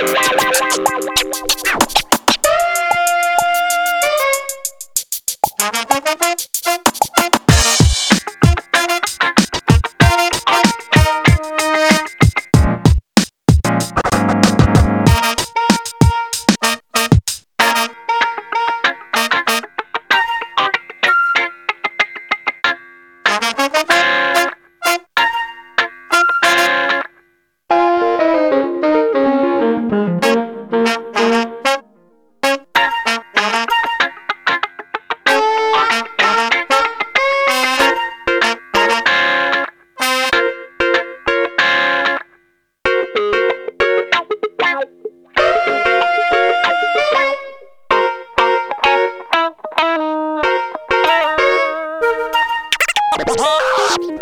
Bye. Ha!